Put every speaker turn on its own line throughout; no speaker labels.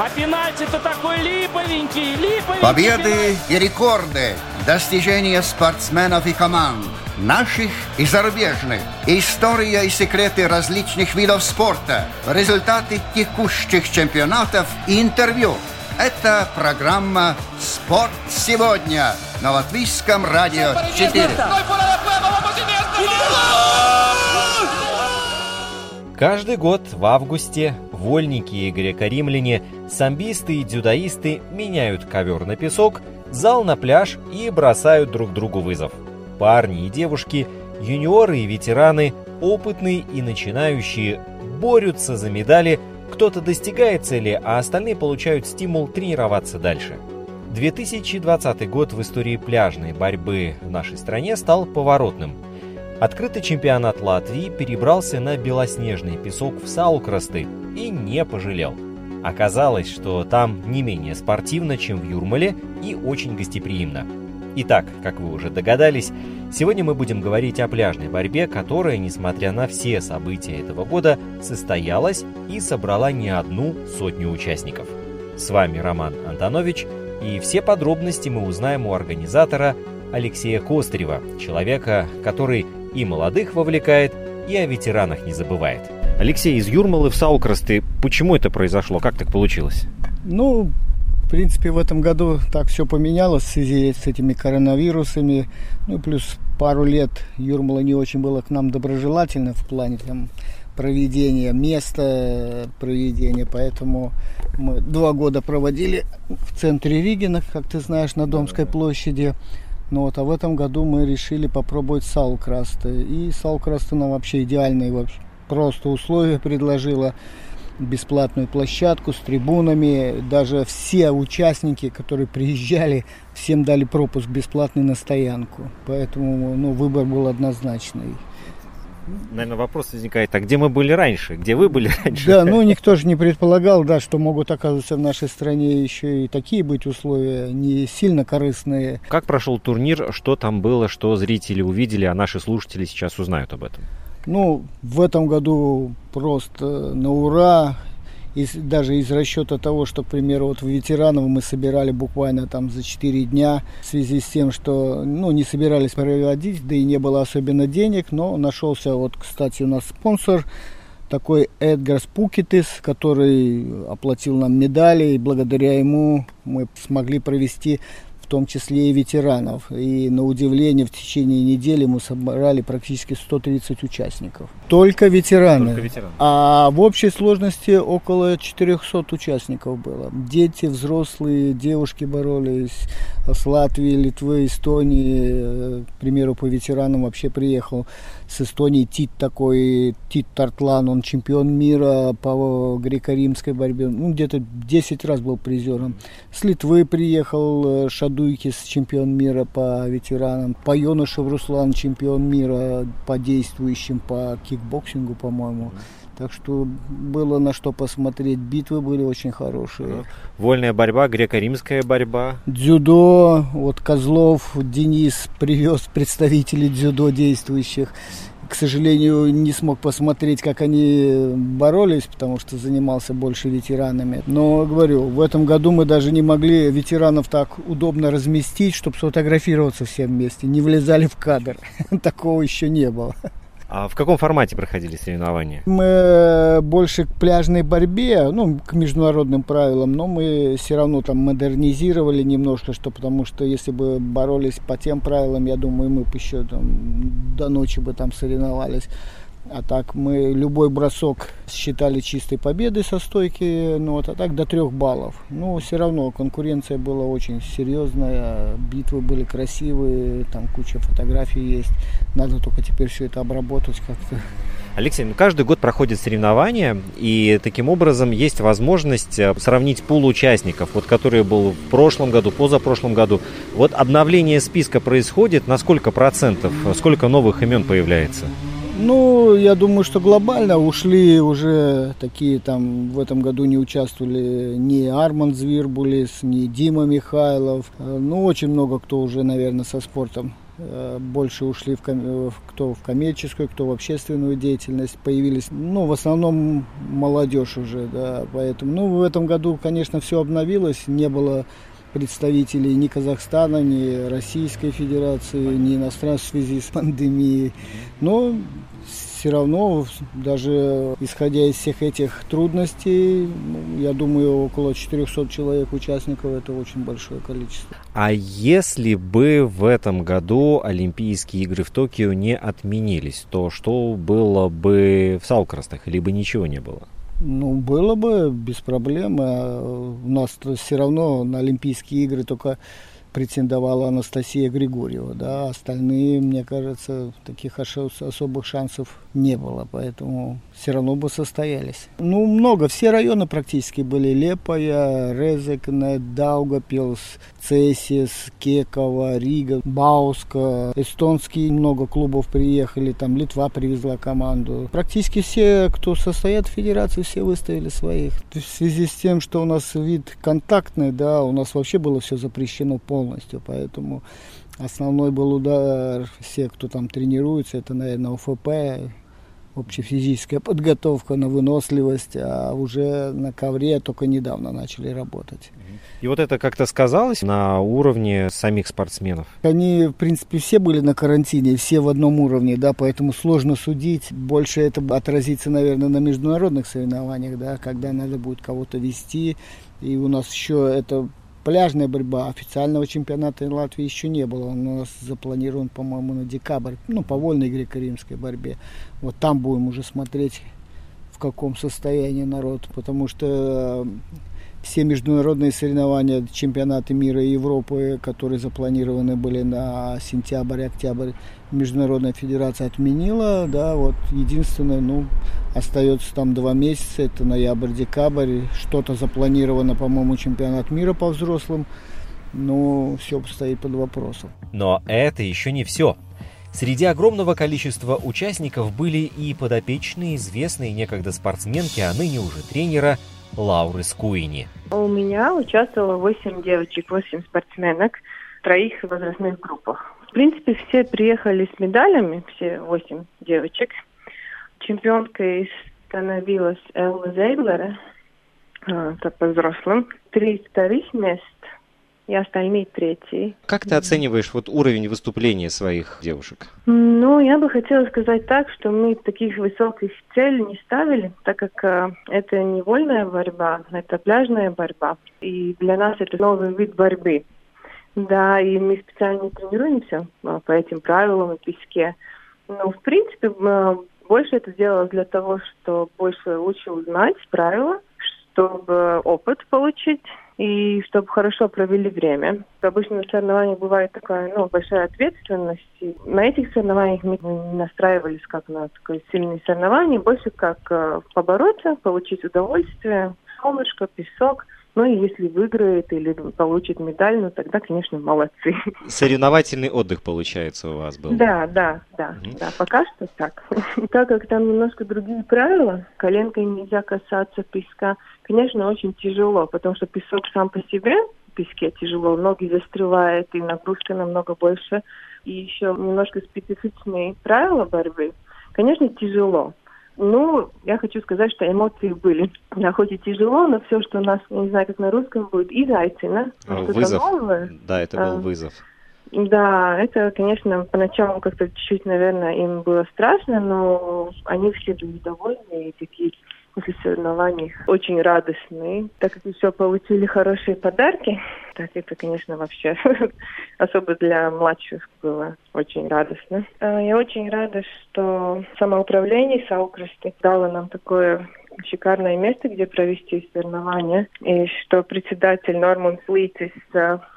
А пенальти-то такой липовенький, липовенький.
Победы и рекорды, достижения спортсменов и команд, наших и зарубежных, история и секреты различных видов спорта, результаты текущих чемпионатов и интервью. Это программа «Спорт сегодня» на Латвийском радио 4.
Каждый год в августе вольники и греко-римляне, самбисты и дзюдоисты меняют ковер на песок, зал на пляж и бросают друг другу вызов. Парни и девушки, юниоры и ветераны, опытные и начинающие борются за медали, кто-то достигает цели, а остальные получают стимул тренироваться дальше. 2020 год в истории пляжной борьбы в нашей стране стал поворотным – Открытый чемпионат Латвии перебрался на белоснежный песок в Саукрасты и не пожалел. Оказалось, что там не менее спортивно, чем в Юрмале и очень гостеприимно. Итак, как вы уже догадались, сегодня мы будем говорить о пляжной борьбе, которая, несмотря на все события этого года, состоялась и собрала не одну сотню участников. С вами Роман Антонович, и все подробности мы узнаем у организатора Алексея Костарева, человека, который и молодых вовлекает, и о ветеранах не забывает. Алексей, из Юрмалы в Саукрасты, почему это произошло? Как так получилось?
Ну, в принципе, в этом году так все поменялось в связи с этими коронавирусами. Ну, плюс пару лет Юрмала не очень было к нам доброжелательно в плане там, проведения места проведения. Поэтому мы два года проводили в центре Ригина, как ты знаешь, на Домской площади. Ну вот, а в этом году мы решили попробовать салкрасты. И салкрасты нам вообще идеальные вообще просто условия предложила. Бесплатную площадку с трибунами. Даже все участники, которые приезжали, всем дали пропуск бесплатный на стоянку. Поэтому ну, выбор был однозначный
наверное, вопрос возникает, а где мы были раньше? Где вы были раньше?
Да, ну никто же не предполагал, да, что могут оказываться в нашей стране еще и такие быть условия, не сильно корыстные.
Как прошел турнир, что там было, что зрители увидели, а наши слушатели сейчас узнают об этом?
Ну, в этом году просто на ура из, даже из расчета того, что, к примеру, вот в ветеранов мы собирали буквально там за 4 дня в связи с тем, что ну, не собирались проводить, да и не было особенно денег, но нашелся вот, кстати, у нас спонсор, такой Эдгар Спукитис, который оплатил нам медали, и благодаря ему мы смогли провести том числе и ветеранов. И на удивление в течение недели мы собрали практически 130 участников. Только ветераны. Только ветераны. А в общей сложности около 400 участников было. Дети, взрослые, девушки боролись с Латвии, Литвы, Эстонии. К примеру, по ветеранам вообще приехал с Эстонии Тит такой, Тит Тартлан, он чемпион мира по греко-римской борьбе. Ну, где-то 10 раз был призером. С Литвы приехал Шаду Дуйкис, чемпион мира по ветеранам, по Йонышев Руслан, чемпион мира по действующим, по кикбоксингу, по-моему. Так что было на что посмотреть. Битвы были очень хорошие.
Вольная борьба, греко-римская борьба.
Дзюдо. Вот Козлов, Денис привез представителей дзюдо действующих к сожалению, не смог посмотреть, как они боролись, потому что занимался больше ветеранами. Но, говорю, в этом году мы даже не могли ветеранов так удобно разместить, чтобы сфотографироваться все вместе. Не влезали в кадр. Такого еще не было.
А в каком формате проходили соревнования?
Мы больше к пляжной борьбе, ну, к международным правилам, но мы все равно там модернизировали немножко, что потому что если бы боролись по тем правилам, я думаю, мы бы еще там до ночи бы там соревновались. А так мы любой бросок считали чистой победой со стойки, ну вот, а так до трех баллов. Но все равно конкуренция была очень серьезная, битвы были красивые, там куча фотографий есть. Надо только теперь все это обработать как-то.
Алексей, ну каждый год проходят соревнования, и таким образом есть возможность э, сравнить пул участников, вот который был в прошлом году, позапрошлом году. Вот обновление списка происходит, на сколько процентов, сколько новых имен появляется?
Ну, я думаю, что глобально ушли уже такие там в этом году не участвовали ни Арман Звирбулис, ни Дима Михайлов. Э, ну, очень много кто уже, наверное, со спортом Э, больше ушли в, ком... кто в коммерческую, кто в общественную деятельность, появились, ну, в основном молодежь уже, да, поэтому, ну, в этом году, конечно, все обновилось, не было представителей ни Казахстана, ни Российской Федерации, ни иностранцев в связи с пандемией, но все равно, даже исходя из всех этих трудностей, ну, я думаю, около 400 человек участников это очень большое количество.
А если бы в этом году Олимпийские игры в Токио не отменились, то что было бы в Салкрастах, либо ничего не было?
Ну, было бы без проблем. А у нас все равно на Олимпийские игры только претендовала Анастасия Григорьева, да, остальные, мне кажется, таких особых шансов не было, поэтому все равно бы состоялись. Ну, много, все районы практически были, Лепая, Резекне, Даугапилс, Цесис, Кекова, Рига, Бауска, эстонские много клубов приехали, там Литва привезла команду. Практически все, кто состоят в федерации, все выставили своих. В связи с тем, что у нас вид контактный, да, у нас вообще было все запрещено полностью, поэтому основной был удар, все, кто там тренируется, это, наверное, ОФП, общефизическая подготовка на выносливость, а уже на ковре только недавно начали работать.
И вот это как-то сказалось на уровне самих спортсменов?
Они, в принципе, все были на карантине, все в одном уровне, да, поэтому сложно судить. Больше это отразится, наверное, на международных соревнованиях, да, когда надо будет кого-то вести. И у нас еще это Пляжная борьба официального чемпионата Латвии еще не было. Он у нас запланирован, по-моему, на декабрь, ну, по вольной греко-римской борьбе. Вот там будем уже смотреть, в каком состоянии народ, потому что все международные соревнования, чемпионаты мира и Европы, которые запланированы были на сентябрь, октябрь, Международная федерация отменила, да, вот единственное, ну, остается там два месяца, это ноябрь-декабрь, что-то запланировано, по-моему, чемпионат мира по взрослым, но все стоит под вопросом.
Но это еще не все. Среди огромного количества участников были и подопечные известные некогда спортсменки, а ныне уже тренера Лауры Скуини.
У меня участвовало 8 девочек, 8 спортсменок в троих возрастных группах. В принципе, все приехали с медалями, все 8 девочек. Чемпионкой становилась Элла Зейблера, а, это по взрослым. Три вторых мест и остальные третьи.
Как ты оцениваешь вот уровень выступления своих девушек?
Ну, я бы хотела сказать так, что мы таких высоких целей не ставили, так как э, это не вольная борьба, это пляжная борьба. И для нас это новый вид борьбы. Да, и мы специально тренируемся э, по этим правилам и песке. Но, в принципе, э, больше это делалось для того, чтобы больше лучше узнать правила, чтобы опыт получить и чтобы хорошо провели время. Обычно на соревнованиях бывает такая ну, большая ответственность. И на этих соревнованиях мы не настраивались как на такое сильные соревнования, больше как э, побороться, получить удовольствие, солнышко, песок – ну и если выиграет или получит медаль, ну тогда, конечно, молодцы.
Соревновательный отдых, получается, у вас был?
Да, да, да, mm да, пока что так. так как там немножко другие правила, коленкой нельзя касаться песка, конечно, очень тяжело, потому что песок сам по себе в песке тяжело, ноги застревает, и нагрузка намного больше. И еще немножко специфичные правила борьбы. Конечно, тяжело. Ну, я хочу сказать, что эмоции были. Да, хоть и тяжело, но все, что у нас, я не знаю, как на русском будет, изайцина.
Вызов. Новое. Да, это был а, вызов.
Да, это, конечно, поначалу как-то чуть-чуть, наверное, им было страшно, но они все были довольны и такие после соревнований очень радостные, так как еще получили хорошие подарки. Так это, конечно, вообще особо для младших было очень радостно. А, я очень рада, что самоуправление Саукрасты дало нам такое шикарное место, где провести соревнования, и что председатель Норман Флитис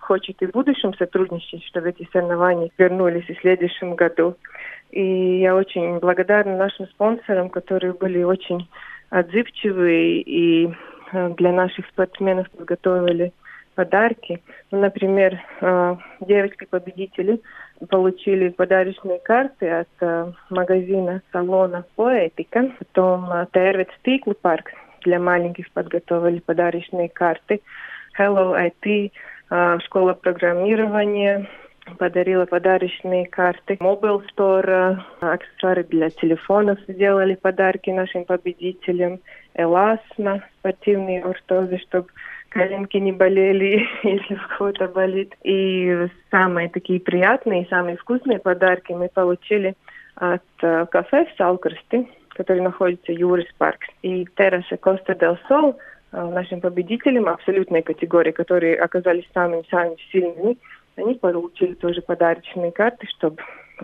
хочет и в будущем сотрудничать, чтобы эти соревнования вернулись и в следующем году. И я очень благодарна нашим спонсорам, которые были очень отзывчивые и э, для наших спортсменов подготовили подарки. Ну, например, э, девочки-победители получили подарочные карты от э, магазина салона Поэтика. Потом Тервец Тикл Парк для маленьких подготовили подарочные карты. Hello IT, школа программирования, подарила подарочные карты. Mobile Store, аксессуары для телефонов сделали подарки нашим победителям. Эласма, спортивные ортозы, чтобы коленки не болели, если у кого-то болит. И самые такие приятные, самые вкусные подарки мы получили от uh, кафе в Салкрсте, который находится в Юрис Парк. И терраса Коста Дел Сол нашим победителям абсолютной категории, которые оказались самыми-самыми сильными, они получили тоже подарочные карты, чтобы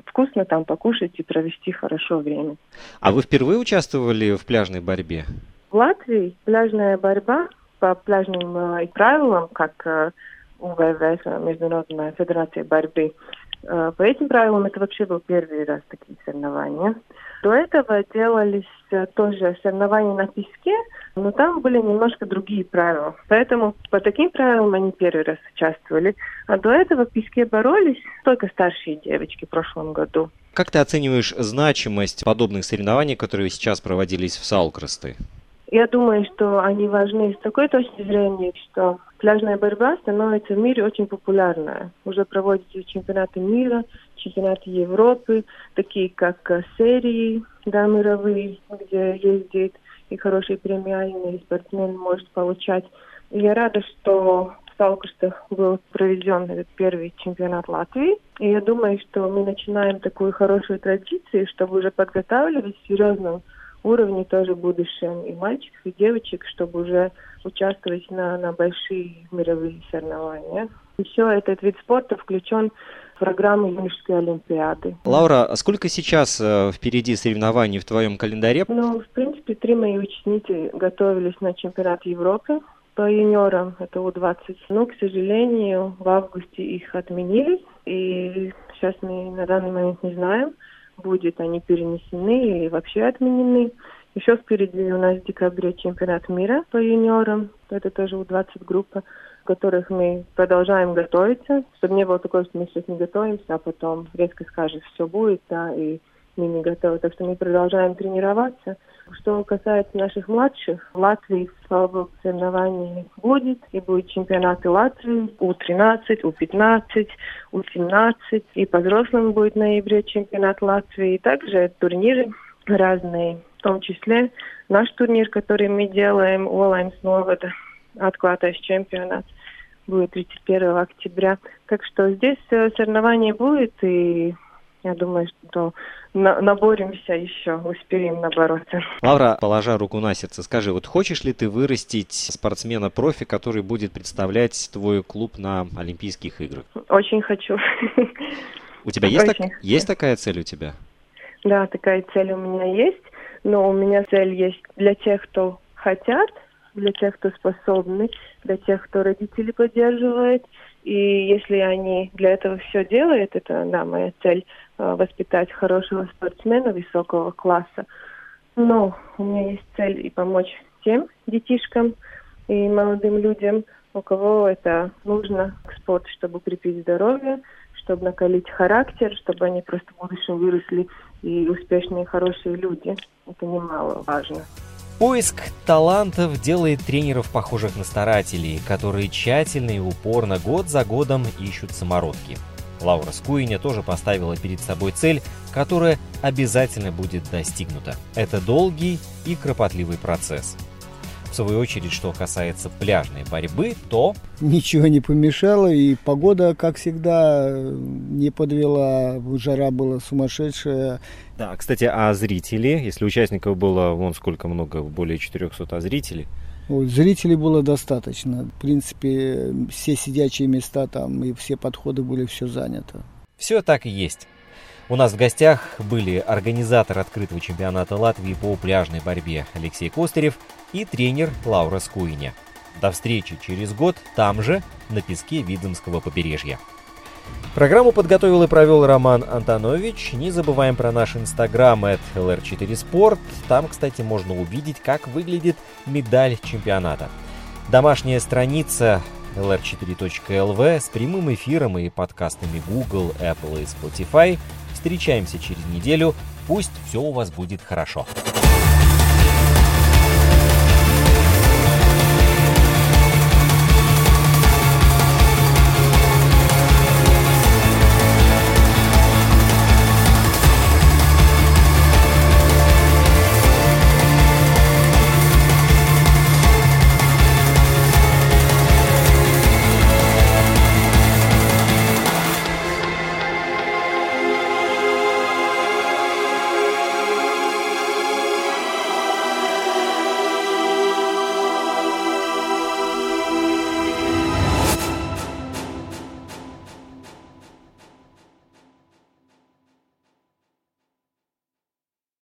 вкусно там покушать и провести хорошо время.
А вы впервые участвовали в пляжной борьбе?
В Латвии пляжная борьба по пляжным э, правилам, как э, УВВ, Международная федерация борьбы, э, по этим правилам это вообще был первый раз такие соревнования. До этого делались тоже соревнования на песке, но там были немножко другие правила. Поэтому по таким правилам они первый раз участвовали. А до этого в песке боролись только старшие девочки в прошлом году.
Как ты оцениваешь значимость подобных соревнований, которые сейчас проводились в Салкросты?
Я думаю, что они важны с такой точки зрения, что пляжная борьба становится в мире очень популярная. Уже проводятся чемпионаты мира, чемпионаты Европы, такие как э, серии да, мировые, где ездит и хорошие премиальные спортсмен может получать. И я рада, что в Салкустах был проведен этот первый чемпионат Латвии. И я думаю, что мы начинаем такую хорошую традицию, чтобы уже подготавливать серьезную уровне тоже в будущем и мальчиков, и девочек, чтобы уже участвовать на, на большие мировые соревнования. Еще этот вид спорта включен в программу юношеской олимпиады.
Лаура, а сколько сейчас э, впереди соревнований в твоем календаре?
Ну, в принципе, три мои ученицы готовились на чемпионат Европы по юниорам, это У-20. Но, к сожалению, в августе их отменили, и сейчас мы на данный момент не знаем, будет они перенесены или вообще отменены. Еще впереди у нас в декабре чемпионат мира по юниорам. Это тоже у 20 группа, которых мы продолжаем готовиться, чтобы не было такого, что мы сейчас не готовимся, а потом резко скажет, все будет, да, и мы не готовы. Так что мы продолжаем тренироваться. Что касается наших младших, в Латвии, слава богу, соревнований будет, и будут чемпионаты Латвии, У-13, У-15, У-17, и по взрослым будет в ноябре чемпионат Латвии, и также турниры разные, в том числе наш турнир, который мы делаем, Олаймс Новода, отклатываясь чемпионат будет 31 октября. Так что здесь э, соревнование будет, и я думаю, что на наборемся еще, успеем набороться.
Лавра, положа руку на сердце, скажи, вот хочешь ли ты вырастить спортсмена-профи, который будет представлять твой клуб на Олимпийских играх?
Очень хочу.
У тебя есть, так, есть такая цель у тебя?
Да, такая цель у меня есть, но у меня цель есть для тех, кто хотят, для тех, кто способны, для тех, кто родители поддерживают. И если они для этого все делают, это, да, моя цель Э, воспитать хорошего спортсмена высокого класса. Но у меня есть цель и помочь тем детишкам и молодым людям, у кого это нужно к спорту, чтобы укрепить здоровье, чтобы накалить характер, чтобы они просто в будущем выросли и успешные, хорошие люди. Это немаловажно.
Поиск талантов делает тренеров похожих на старателей, которые тщательно и упорно год за годом ищут самородки. Лаура Скуиня тоже поставила перед собой цель, которая обязательно будет достигнута. Это долгий и кропотливый процесс. В свою очередь, что касается пляжной борьбы, то...
Ничего не помешало, и погода, как всегда, не подвела. Жара была сумасшедшая.
Да, кстати, а зрители, если участников было, вон сколько много, более 400, а зрителей?
Вот, зрителей было достаточно. В принципе, все сидячие места там и все подходы были все занято.
Все так и есть. У нас в гостях были организатор открытого чемпионата Латвии по пляжной борьбе Алексей Костырев и тренер Лаура Скуиня. До встречи через год там же, на песке Видземского побережья. Программу подготовил и провел Роман Антонович. Не забываем про наш инстаграм at lr4sport. Там, кстати, можно увидеть, как выглядит медаль чемпионата. Домашняя страница lr4.lv с прямым эфиром и подкастами Google, Apple и Spotify. Встречаемся через неделю. Пусть все у вас будет хорошо.